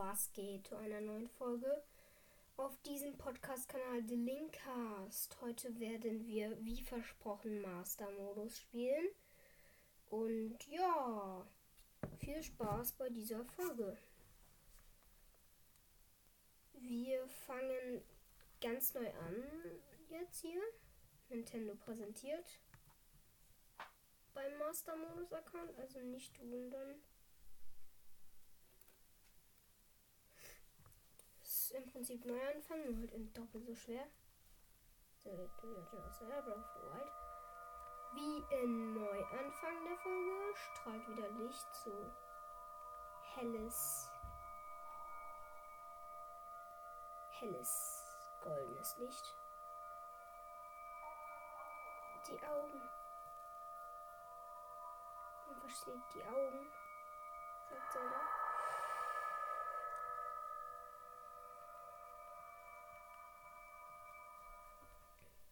was geht zu einer neuen Folge auf diesem Podcast-Kanal The Linkcast. Heute werden wir, wie versprochen, Master-Modus spielen. Und ja, viel Spaß bei dieser Folge. Wir fangen ganz neu an jetzt hier. Nintendo präsentiert beim Master-Modus-Account, also nicht wundern. Im Prinzip neu anfangen, nur halt in doppelt so schwer. Wie in Neuanfang der Folge strahlt wieder Licht so helles, helles goldenes Licht. Die Augen. Man versteht die Augen, sagt Zelda.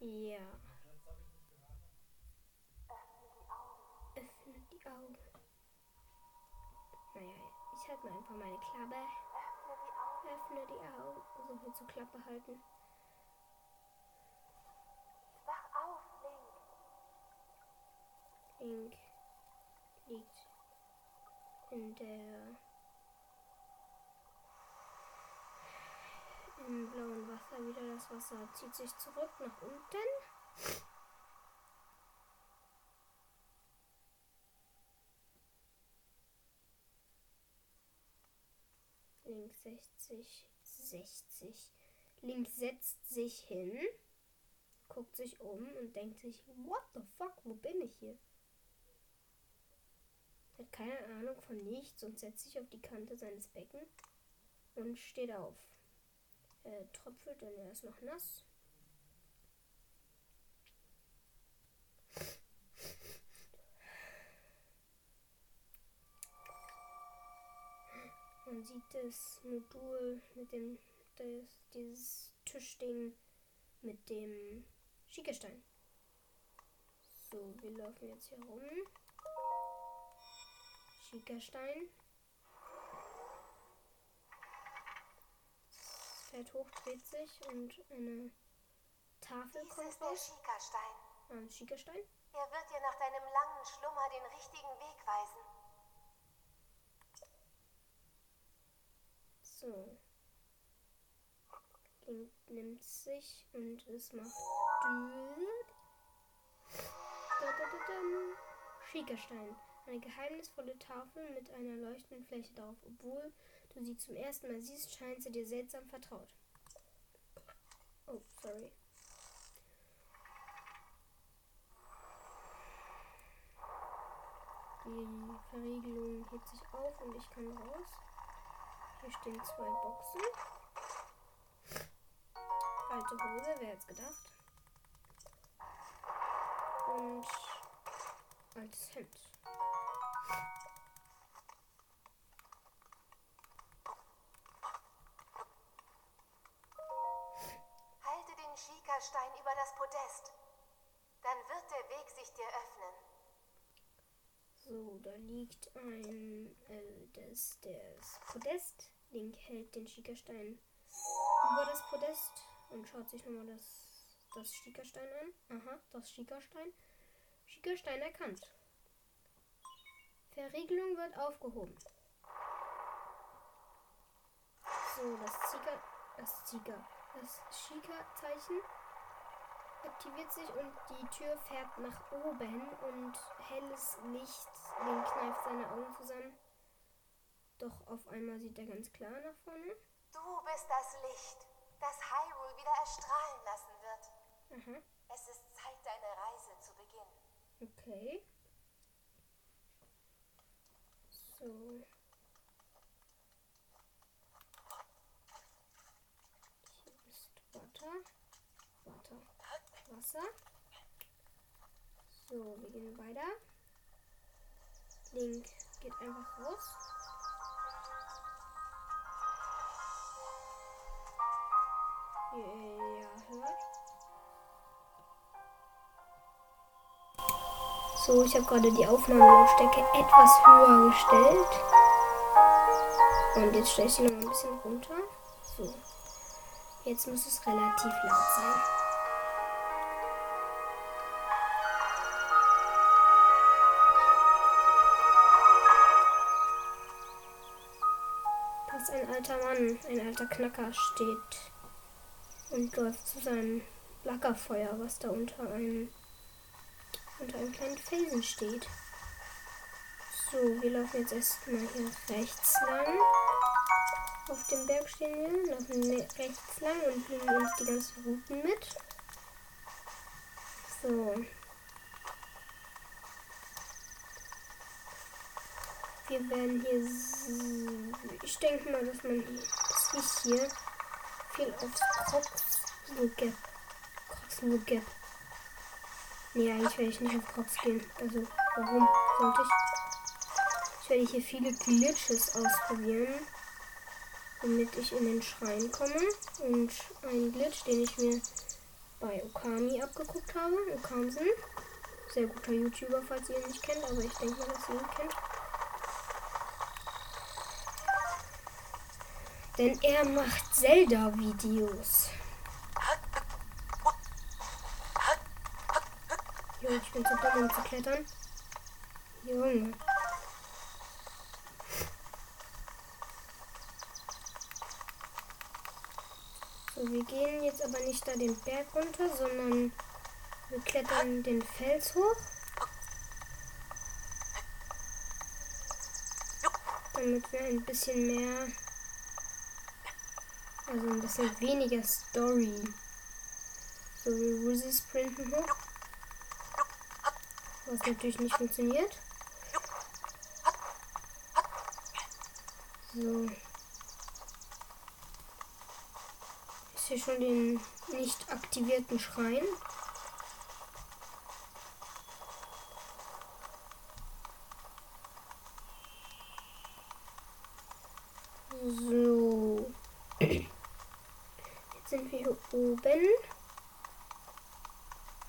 Ja. Öffne die Augen. Naja, ich halte mal einfach meine Klappe. Öffne die Augen. So viel zur Klappe halten. Wach auf, Link. Link liegt in der im blauen Wasser wieder. Das Wasser zieht sich zurück nach unten. Link 60, 60. Link setzt sich hin, guckt sich um und denkt sich, what the fuck, wo bin ich hier? Hat keine Ahnung von nichts und setzt sich auf die Kante seines Becken und steht auf. Er tröpfelt, denn er ist noch nass. Man sieht das Modul mit dem, das, dieses Tischding mit dem Schiekerstein. So, wir laufen jetzt hier rum. Schiekerstein. Pferd hoch, dreht sich und eine Tafel Dies kommt ist der. Schikastein. Ein Schiekerstein. Er wird dir nach deinem langen Schlummer den richtigen Weg weisen. So. Link nimmt sich und es macht. Schiekerstein. Eine geheimnisvolle Tafel mit einer leuchtenden Fläche drauf. Obwohl du sie zum ersten Mal siehst, scheint sie dir seltsam vertraut. Oh, sorry. Die Verriegelung hebt sich auf und ich kann raus. Hier stehen zwei Boxen. Alte Hose, wer hätte gedacht? Und altes Hemd. Schikastein über das Podest. Dann wird der Weg sich dir öffnen. So, da liegt ein äh, das, das Podest. Link hält den Schiekerstein über das Podest und schaut sich nochmal das, das Schiekerstein an. Aha, das Schiekerstein. Schiekerstein erkannt. Verriegelung wird aufgehoben. So, das Zieger, das Zieger, das Schiekerzeichen aktiviert sich und die Tür fährt nach oben und helles Licht. Link kneift seine Augen zusammen. Doch auf einmal sieht er ganz klar nach vorne. Du bist das Licht, das Hyrule wieder erstrahlen lassen wird. Aha, Es ist Zeit, deine Reise zu beginnen. okay. So. Hier ist. Wasser. Wasser. So, wir gehen weiter. Link geht einfach raus. Ja, hört. So, ich habe gerade die Aufnahmelautstärke etwas höher gestellt. Und jetzt stelle ich sie noch ein bisschen runter. So. Jetzt muss es relativ laut sein. Ein alter Mann, ein alter Knacker steht und läuft zu seinem Lagerfeuer, was da unter einem unter einem kleinen Felsen steht. So, wir laufen jetzt erstmal hier rechts lang. Auf dem Berg stehen wir, laufen rechts lang und nehmen uns die ganzen Routen mit. So. Wir werden hier. Ich denke mal, dass man hier, dass ich hier viel aufs Crocs Gap. Crocs Gap. Nee, eigentlich werde ich nicht auf Crocs gehen. Also, warum sollte ich? Ich werde hier viele Glitches ausprobieren, damit ich in den Schrein komme. Und ein Glitch, den ich mir bei Okami abgeguckt habe, Okamsen. Sehr guter YouTuber, falls ihr ihn nicht kennt, aber ich denke mal, dass ihr ihn kennt. Denn er macht Zelda-Videos. Jo, ich bin zu dumm, um zu klettern. Junge. So, wir gehen jetzt aber nicht da den Berg runter, sondern wir klettern den Fels hoch. Damit wir ein bisschen mehr, also ein bisschen weniger Story. So, wir Roses sprinten hoch. Was natürlich nicht funktioniert. So. hier schon den nicht aktivierten Schrein. So. Jetzt sind wir hier oben.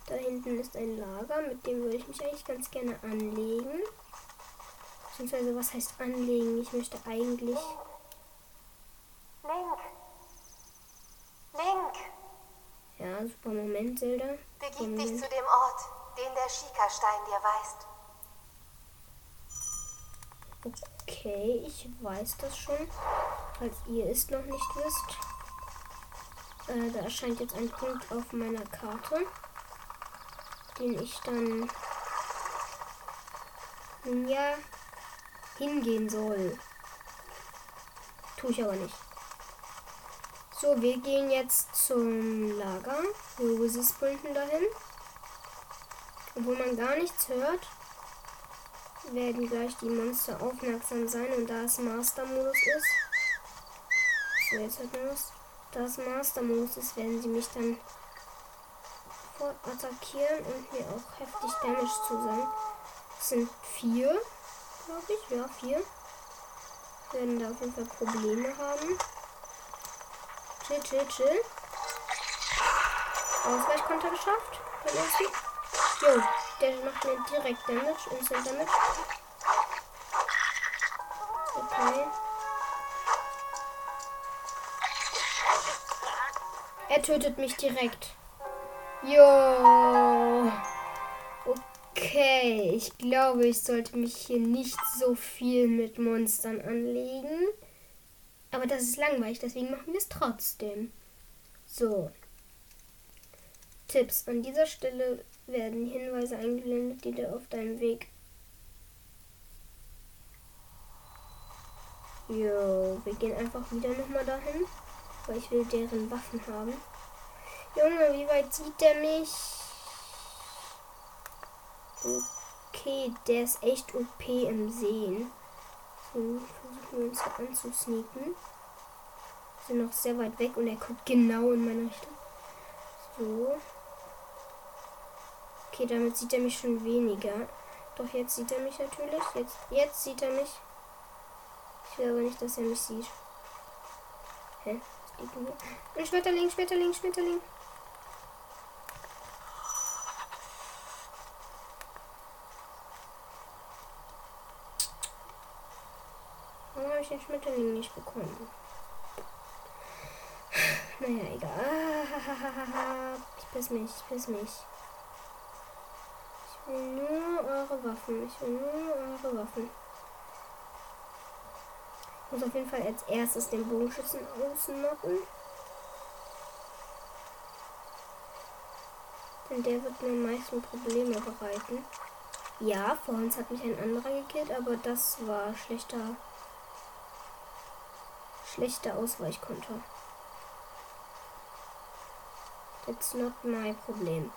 Da hinten ist ein Lager, mit dem würde ich mich eigentlich ganz gerne anlegen. Beziehungsweise, was heißt anlegen? Ich möchte eigentlich super Moment, Zelda. Begib Moment. dich zu dem Ort, den der Schikastein dir weist. Okay, ich weiß das schon, falls ihr es noch nicht wisst. Äh, da erscheint jetzt ein Punkt auf meiner Karte, den ich dann ja hingehen soll. Tue ich aber nicht. So, wir gehen jetzt zum Lager. Wo es sprinten dahin. Obwohl man gar nichts hört, werden gleich die Monster aufmerksam sein. Und da es Master-Modus ist, so jetzt hört man was. Da es Master-Modus ist, werden sie mich dann sofort attackieren und mir auch heftig Damage zusagen. Es sind vier, glaube ich. Ja, vier. Werden da auf jeden Fall Probleme haben. Chill, chill, chill. Ausweichkonter geschafft. Jo, der macht mir direkt Damage, Instant Damage. Okay. Er tötet mich direkt. Jo. Okay, ich glaube, ich sollte mich hier nicht so viel mit Monstern anlegen. Aber das ist langweilig, deswegen machen wir es trotzdem. So. Tipps. An dieser Stelle werden Hinweise eingeblendet, die dir auf deinem Weg. Jo, wir gehen einfach wieder nochmal dahin, weil ich will deren Waffen haben. Junge, wie weit sieht der mich? Okay, der ist echt OP im Sehen. So, versuchen wir uns hier anzusneaken. Wir sind noch sehr weit weg und er guckt genau in meine Richtung. So. Okay, damit sieht er mich schon weniger. Doch jetzt sieht er mich natürlich. Jetzt, jetzt sieht er mich. Ich will aber nicht, dass er mich sieht. Hä? Hier? Ein Schmetterling, Schmetterling, Schmetterling. Schmetterling nicht bekommen. Naja, egal. Ich piss mich, ich piss mich. Ich will nur eure Waffen. Ich will nur eure Waffen. Ich muss auf jeden Fall als erstes den Bogenschützen ausnocken. Denn der wird mir am meisten Probleme bereiten. Ja, vor uns hat mich ein anderer gekillt, aber das war schlechter. Schlechter Ausweichkonter. That's not my Problem.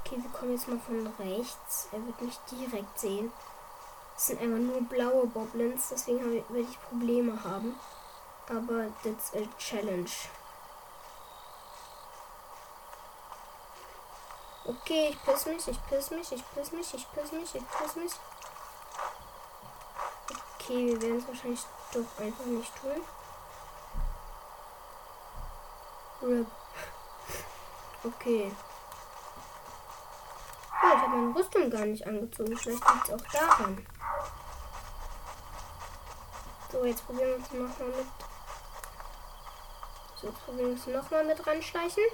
Okay, wir kommen jetzt mal von rechts. Er wird mich direkt sehen. Es sind einfach nur blaue Boblins, deswegen werde ich Probleme haben. Aber that's a challenge. Okay, ich piss mich, ich piss mich, ich piss mich, ich piss mich, ich piss mich. Okay, wir werden es wahrscheinlich doch einfach nicht tun. Rip. Okay. Oh, ich habe meine Rüstung gar nicht angezogen. Vielleicht liegt es auch daran. So, jetzt probieren wir es nochmal mit. So, jetzt probieren wir es nochmal mit ranschleichen.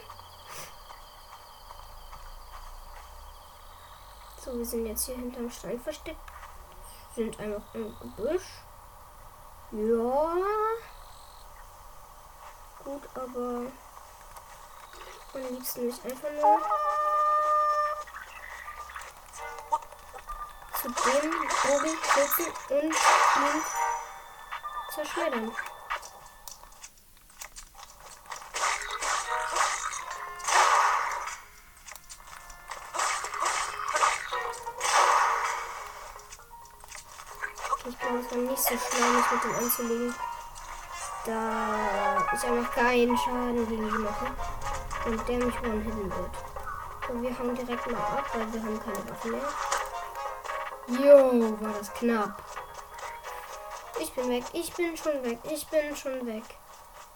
So, wir sind jetzt hier hinterm Stein versteckt. Sind einfach im Gebüsch. Ja. Gut, aber am liebsten nicht einfach nur zu dem Bogen schützen und ihn zerschneidern. Ich glaube, es war nicht so schlau, mich mit dem anzulegen. Da ich einfach keinen Schaden gegen die mache. Und der mich one-hitten wird. Und wir hauen direkt mal ab, weil wir haben keine Waffen mehr. Jo, war das knapp. Ich bin weg, ich bin schon weg, ich bin schon weg.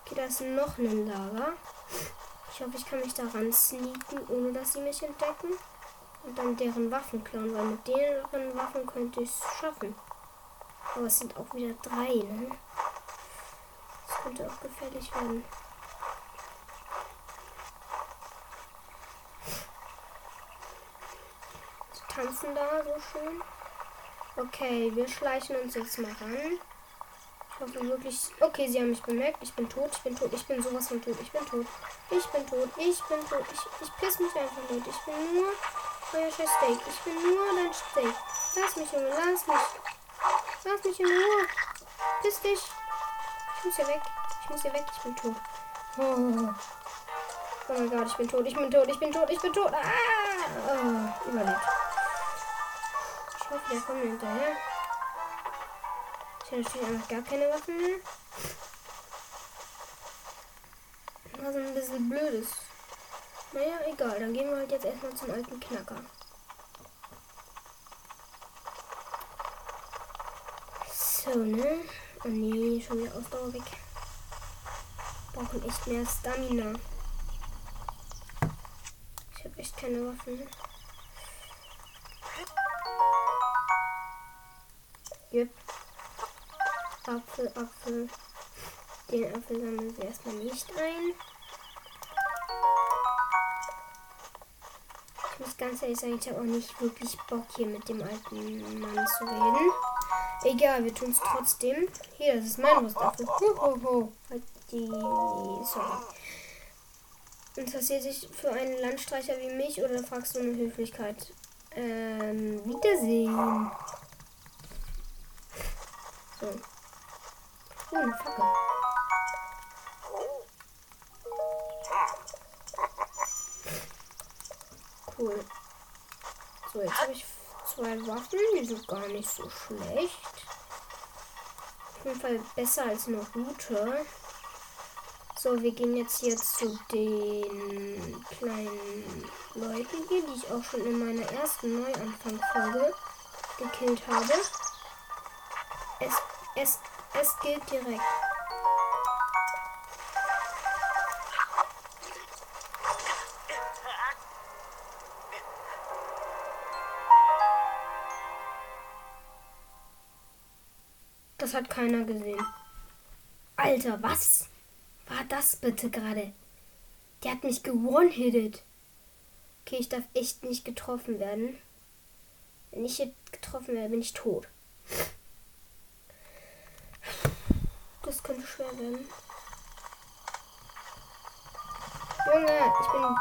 Okay, da ist noch ein Lager. Ich hoffe, ich kann mich daran sneaken, ohne dass sie mich entdecken. Und dann deren Waffen klauen, weil mit deren Waffen könnte ich es schaffen. Aber es sind auch wieder drei, ne? Das könnte auch gefährlich werden. Tanzen da so schön. Okay, wir schleichen uns jetzt mal ran. Ich hoffe wirklich. Okay, sie haben mich bemerkt. Ich bin tot, ich bin tot, ich bin sowas von tot, ich bin tot. Ich bin tot, ich bin tot. Ich, ich piss mich einfach nicht. Ich bin nur euer scheiß Steak. Ich bin nur dein Steak. Lass mich, Junge, lass mich. Lass mich in Ruhe. Piss dich. Ich muss hier weg. Ich muss hier weg. Ich bin tot. Oh. Oh mein Gott, ich bin tot. Ich bin tot. Ich bin tot. Ich bin tot. Ah! Oh, überlebt. Ich hoffe, der kommt hinterher. Ich habe natürlich einfach gar keine Waffen mehr. Was ein bisschen blödes. Naja, egal. Dann gehen wir halt jetzt erstmal zum alten Knacker. So, ne? Oh nee, schon wieder Ausdauer weg. Brauchen echt mehr Stamina. Ich habe echt keine Waffen. Yep. Apfel, Apfel. Den Apfel sammeln wir erstmal nicht ein. Ich muss ganz ehrlich sagen, ich habe auch nicht wirklich Bock hier mit dem alten Mann zu reden. Egal, wir tun es trotzdem. Hier, das ist mein Rostapfel. Ho, ho, ho. Halt die. Sorry. Interessiert sich für einen Landstreicher wie mich oder fragst du eine Höflichkeit? Ähm, Wiedersehen. So. Oh, eine Fackel. Cool. So, jetzt habe ich zwei Waffen. Die sind gar nicht so schlecht. Auf jeden Fall besser als eine gute. So, wir gehen jetzt hier zu den kleinen Leuten hier, die ich auch schon in meiner ersten Neuanfangsfolge gekillt habe. Es, es, gilt direkt. Das hat keiner gesehen. Alter, was war das bitte gerade? Der hat mich gewone-hitted. Okay, ich darf echt nicht getroffen werden. Wenn ich jetzt getroffen werde, bin ich tot. Das könnte schwer werden. Junge, ich bin.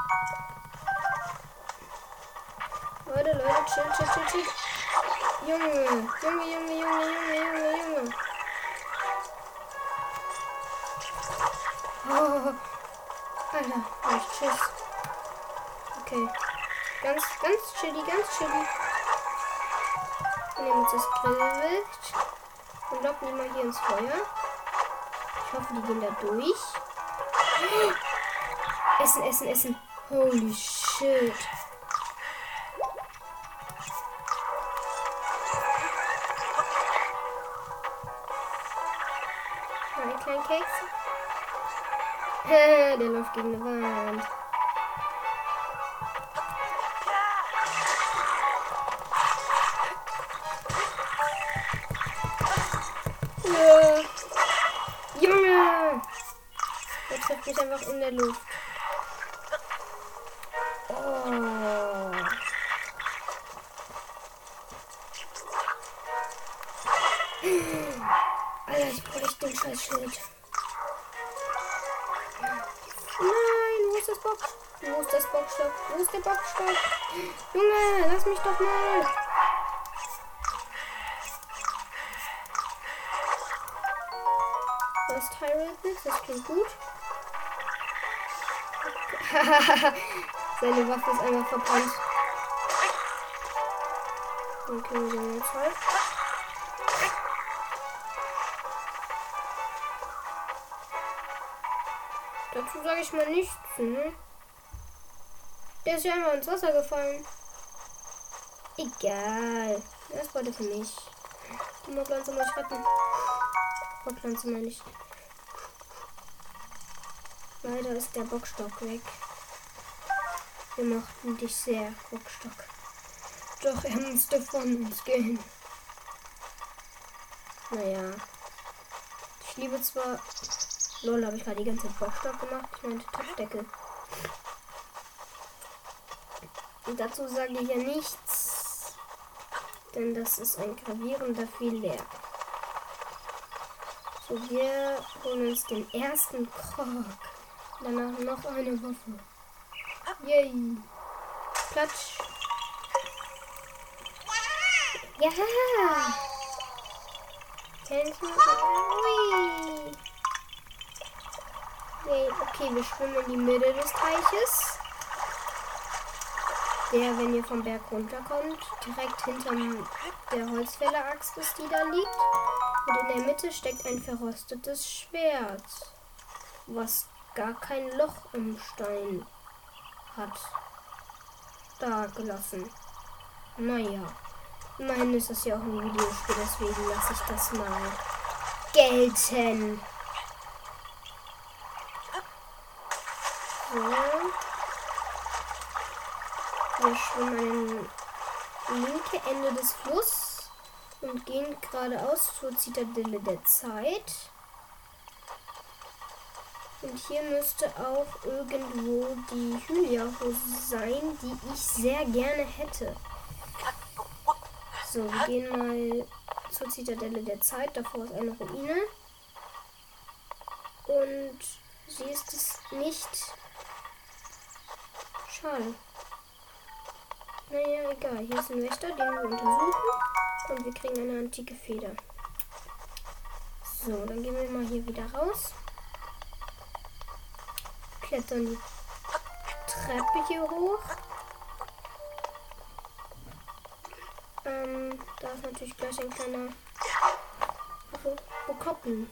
Leute, Leute, chill, chill, chill, chill. Junge, Junge, Junge, Junge, Junge, Junge, Junge. Oh, Alter, oh, tschüss. Okay. Ganz, ganz chilly, ganz chilly. Wir nehmen uns das Grillwild und locken die mal hier ins Feuer. Ich hoffe, die gehen da durch. Essen, essen, essen. Holy shit. Meine kleinen Keks. Der läuft gegen eine Wand. Ja. Trifft mich einfach in der Luft. Seine Waffe ist einmal verbrannt. Können wir jetzt halt. Dazu sage ich mal nichts, ne? Der ist ja einmal ins Wasser gefallen. Egal. Das war das für mich. Die muss ich retten. Moorpflanze meine ich. Leider ist der Bockstock weg. Wir mochten dich sehr, Bockstock. Doch er musste von uns gehen. Naja. Ich liebe zwar. Lol, habe ich gerade die ganze Zeit Bockstock gemacht. Ich meinte Topfdeckel. Und dazu sage ich ja nichts. Denn das ist ein gravierender Fehler. So, wir holen uns den ersten Krog. Danach noch eine Waffe. Yay. Platsch. Ja. Ui. Yay. Okay, wir schwimmen in die Mitte des Teiches. Der, wenn ihr vom Berg runterkommt, direkt hinterm der Holzfäller-Axt ist, die da liegt. Und in der Mitte steckt ein verrostetes Schwert, was gar kein Loch im Stein hat. Da gelassen. Naja. Immerhin ist das ja auch ein Videospiel, deswegen lasse ich das mal gelten. So. Wir schwimmen an linke Ende des Flusses und gehen geradeaus zur Zitadelle der Zeit. Und hier müsste auch irgendwo die Hylia-Hose sein, die ich sehr gerne hätte. So, wir gehen mal zur Zitadelle der Zeit. Davor ist eine Ruine. Und sie ist es nicht. Schade. Naja, egal. Hier ist ein Wächter, den wir untersuchen. Und wir kriegen eine antike Feder. So, dann gehen wir mal hier wieder raus. Klettern die Treppe hier hoch. Ähm, da ist natürlich gleich ein kleiner wo, wo Koppen.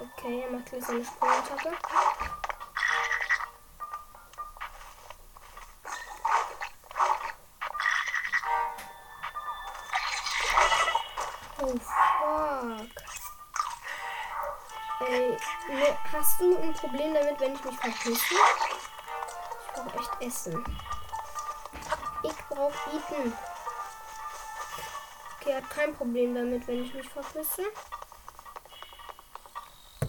Okay, er macht gleich seine Sprungattacke. Hast du ein Problem damit, wenn ich mich verpisse? Ich brauche echt Essen. Ich brauche Eaten. Okay, hat kein Problem damit, wenn ich mich verpisse.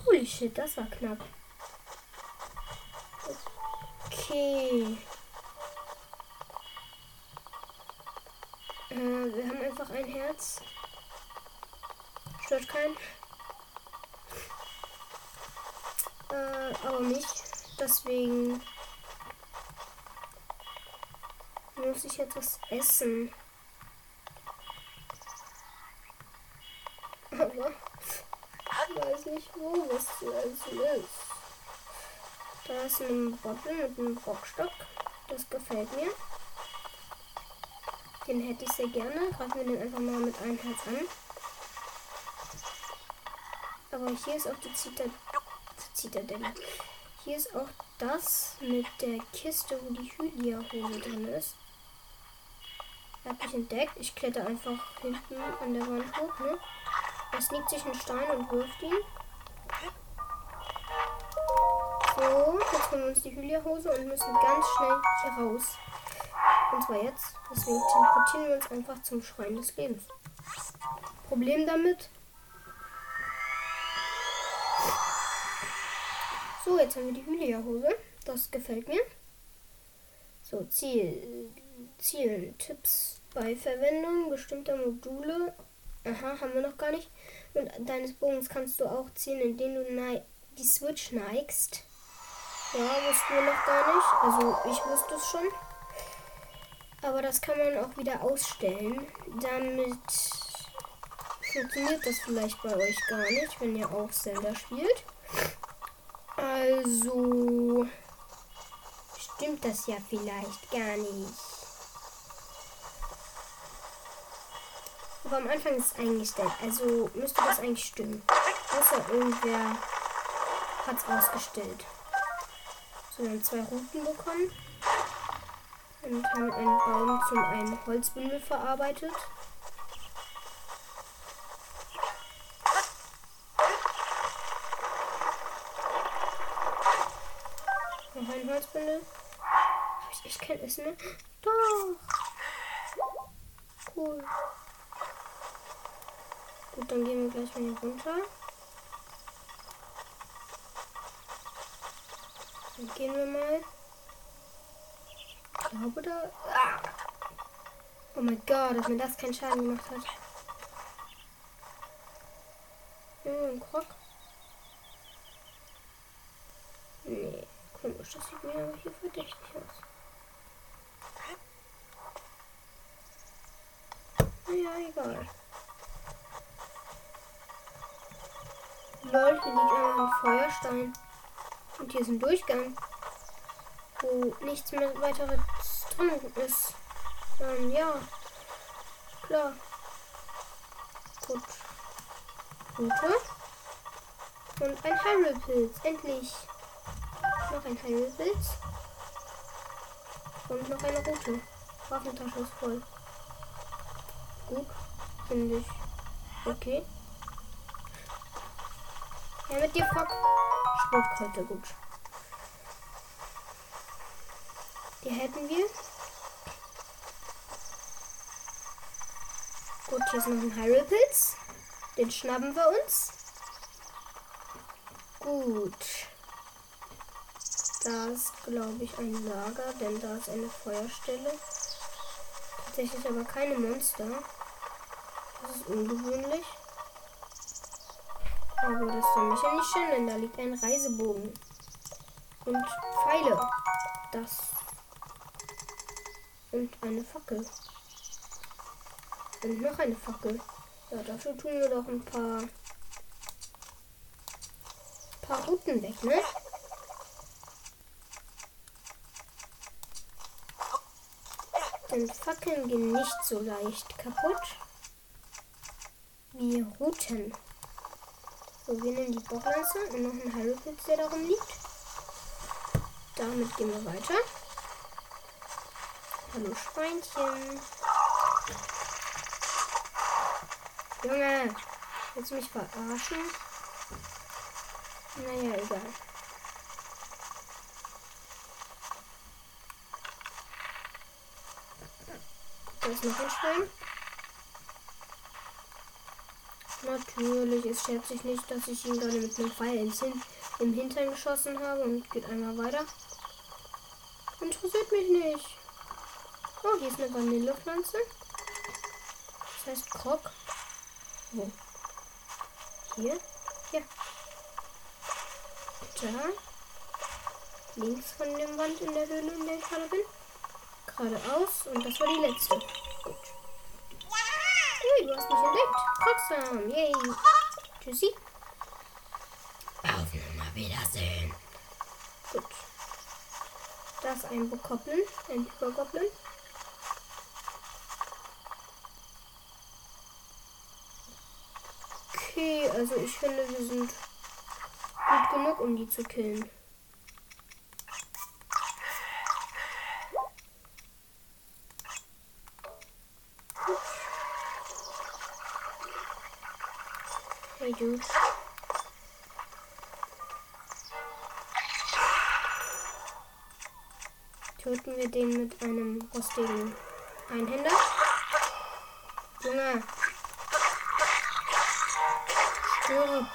Holy shit, das war knapp. Okay. Äh, wir haben einfach ein Herz. Stört keinen. Äh, aber nicht. Deswegen muss ich etwas essen. Aber ich weiß nicht, wo was zu essen ist. Da ist ein Bottle mit einem Bockstock. Das gefällt mir. Den hätte ich sehr gerne. Greifen wir den einfach mal mit einem Herz an. Aber hier ist auch die Zitadelle. Zitadelle. Hier ist auch das mit der Kiste, wo die Hylia-Hose drin ist. Hab ich entdeckt. Ich kletter einfach hinten an der Wand hoch, ne? Er sneakt sich einen Stein und wirft ihn. So, jetzt holen wir uns die Hylia-Hose und müssen ganz schnell hier raus. Und zwar jetzt. Deswegen teleportieren wir uns einfach zum Schrein des Lebens. Problem damit. So, jetzt haben wir die Hylia-Hose. Das gefällt mir. So, Ziel. Zielen. Tipps bei Verwendung bestimmter Module. Aha, haben wir noch gar nicht. Und deines Bogens kannst du auch ziehen, indem du die Switch neigst. Ja, wussten wir noch gar nicht. Also ich wusste es schon. Aber das kann man auch wieder ausstellen. Damit funktioniert das vielleicht bei euch gar nicht, wenn ihr auch Zelda spielt. Also stimmt das ja vielleicht gar nicht. Aber am Anfang ist es eingestellt. Also müsste das eigentlich stimmen. Außer irgendwer hat es ausgestellt. So, wir haben zwei Routen bekommen. Und haben einen Baum zum einen Holzbündel verarbeitet. Noch ein Holzbündel. Kein Essen mehr? Doch. Cool. Gut, dann gehen wir gleich mal hier runter. Dann gehen wir mal. Ich glaube da. Ah. Oh mein Gott, dass mir das keinen Schaden gemacht hat. Oh, ein Krog. Nee, komisch, das sieht mir aber hier verdächtig aus. Ja, egal. Hier liegt einmal ein Feuerstein. Und hier ist ein Durchgang, wo nichts mehr weiteres drin ist. Ähm, ja. Klar. Gut. Route. Und ein Hyrule-Pilz. Endlich. Noch ein Hyrule-Pilz. Und noch eine Route. Waffentasche ist voll. Gut. Finde ich. Okay. Ja, mit dir, Fock. Sportkräuter, gut. Die hätten wir. Gut, hier ist noch ein Hyrule-Pilz. Den schnappen wir uns. Gut. Da ist, glaube ich, ein Lager, denn da ist eine Feuerstelle. Tatsächlich aber keine Monster. Das ist ungewöhnlich. Aber das soll mich ja nicht schön, denn da liegt ein Reisebogen. Und Pfeile. Das. Und eine Fackel. Und noch eine Fackel. Ja, dafür tun wir doch ein paar. paar Routen weg, ne? Denn Fackeln gehen nicht so leicht kaputt wie Routen. So, wir nehmen die Bocklanze und noch einen Hyrule-Pilz, der darum liegt. Damit gehen wir weiter. Hallo Schweinchen. Junge, willst du mich verarschen? Naja, egal. Da ist noch ein Schwein. Natürlich, es schert sich nicht, dass ich ihn gerade mit einem Pfeil ins Hin im Hintern geschossen habe und geht einmal weiter. Interessiert mich nicht. Oh, hier ist eine Vanillepflanze. Das heißt Krog. Wo? Hier? Ja. Da. Links von dem Wand in der Höhle, in der ich gerade bin. Geradeaus. Und das war die letzte. Gut. Hey, du hast mich entdeckt. Krogsam. Yay. Tschüssi. Auf Wiedersehen. Gut. Da ist ein Bokoblin. Ein Hypergoblin. Okay, also ich finde, wir sind gut genug, um die zu killen. Dude. Töten wir den mit einem rostigen Einhänder. Junge. Stirb.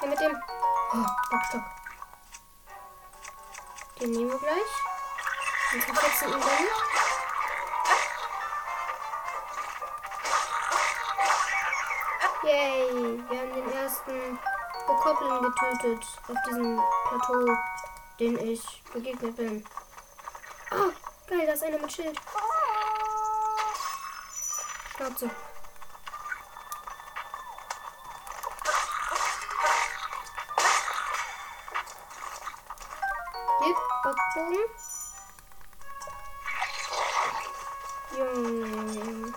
Hey, mit dem oh, Bockstock. Den nehmen wir gleich. Den verfetzen ihn dann. Yay, wir haben den ersten Bokoblin getötet auf diesem Plateau, den ich begegnet bin. Oh, geil, da ist einer mit Schild. Schnauze. Bockbogen. Junge.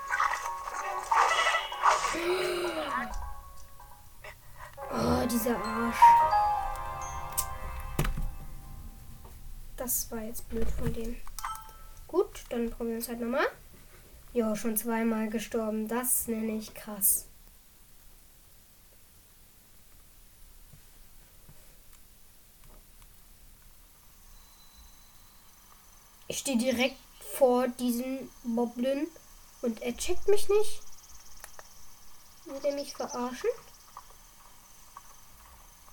Oh, dieser Arsch. Das war jetzt blöd von dem. Gut, dann probieren wir es halt nochmal. Jo, schon zweimal gestorben. Das nenne ich krass. Ich stehe direkt vor diesem Moblin und er checkt mich nicht. Will er mich verarschen?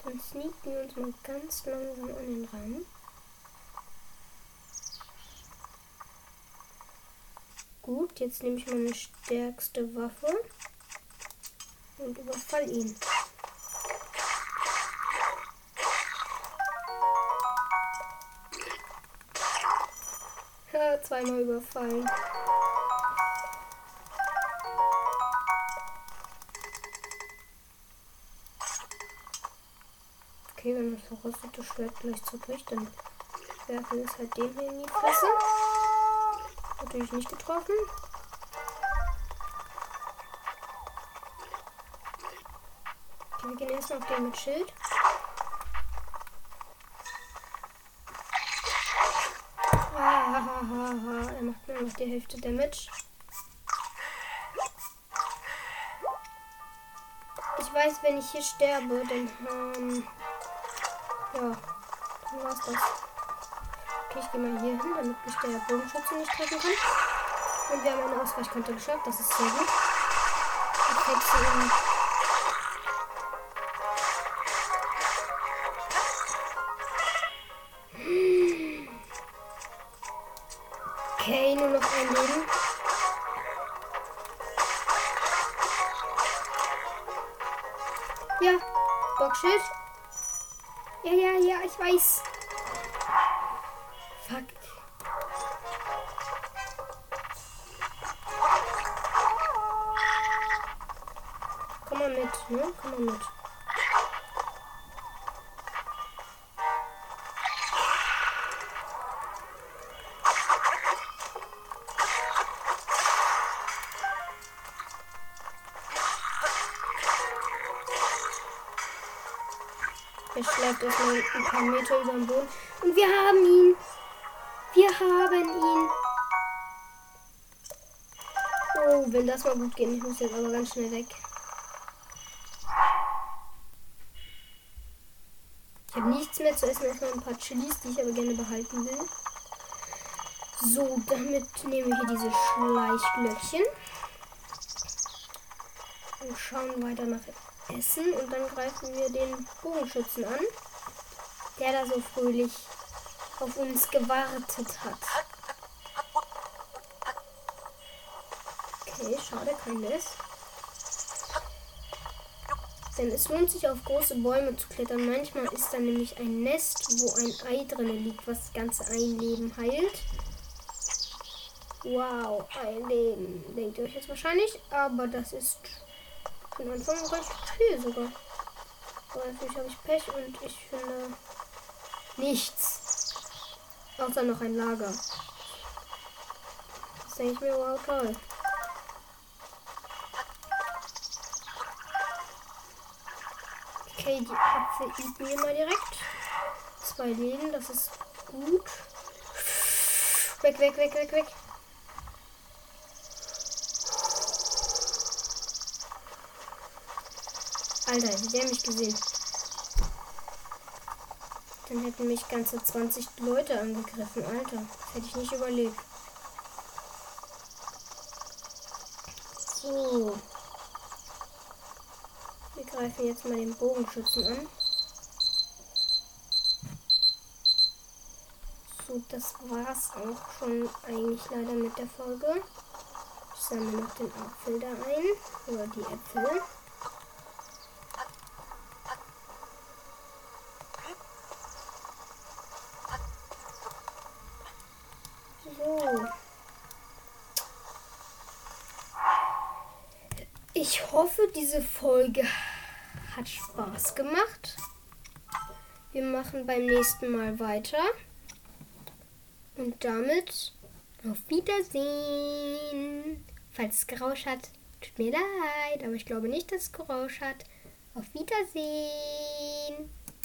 Dann sneaken wir uns mal ganz langsam an den ran. Gut, jetzt nehme ich meine stärkste Waffe und überfall ihn. Zweimal überfallen. Okay, wenn das verrostete Schwert gleich zerbricht, dann werfen wir es halt dem hier in die Fresse. Natürlich nicht getroffen. Okay, wir gehen erstmal auf den mit Schild. Macht nur noch die Hälfte Damage. Ich weiß, wenn ich hier sterbe, dann ähm, ja, dann war's das. Okay, ich gehe mal hier hin, damit mich der Bogenschütze nicht treffen kann. Und wir haben eine Ausweichkante geschafft, das ist sehr gut. Ich Ja, ja, ja, ich weiß. Fuck. Komm mal mit, ne? Komm mal mit. Er schlägt erstmal ein paar Meter über den Boden. Und wir haben ihn. Wir haben ihn. Oh, wenn das mal gut geht. Ich muss jetzt aber ganz schnell weg. Ich habe nichts mehr zu essen, erstmal ein paar Chilis, die ich aber gerne behalten will. So, damit nehmen wir hier diese Schleichglöckchen. Und schauen weiter nach Essen. Und dann greifen wir den Bogenschützen an, der da so fröhlich auf uns gewartet hat. Okay, schade, kein Nest. Denn es lohnt sich auf große Bäume zu klettern. Manchmal ist da nämlich ein Nest, wo ein Ei drin liegt, was das ganze Einleben heilt. Wow, ein Leben, denkt ihr euch jetzt wahrscheinlich. Aber das ist von Anfang an recht viel sogar. Aber natürlich habe ich Pech und ich finde nichts. Außer noch ein Lager. Das denke ich mir, wow, toll. Okay, die Apfel eaten wir mal direkt. Zwei Leben, das ist gut. Weg, weg, weg, weg, weg. Alter, der mich gesehen. Dann hätten mich ganze 20 Leute angegriffen. Alter, das hätte ich nicht überlebt. So. Wir greifen jetzt mal den Bogenschützen an. So, das war's auch schon eigentlich leider mit der Folge. Ich sammle noch den Apfel da ein. Oder die Äpfel. So. Ich hoffe, diese Folge hat Spaß gemacht. Wir machen beim nächsten Mal weiter. Und damit auf Wiedersehen. Falls es gerauscht hat, tut mir leid, aber ich glaube nicht, dass es gerauscht hat. Auf Wiedersehen.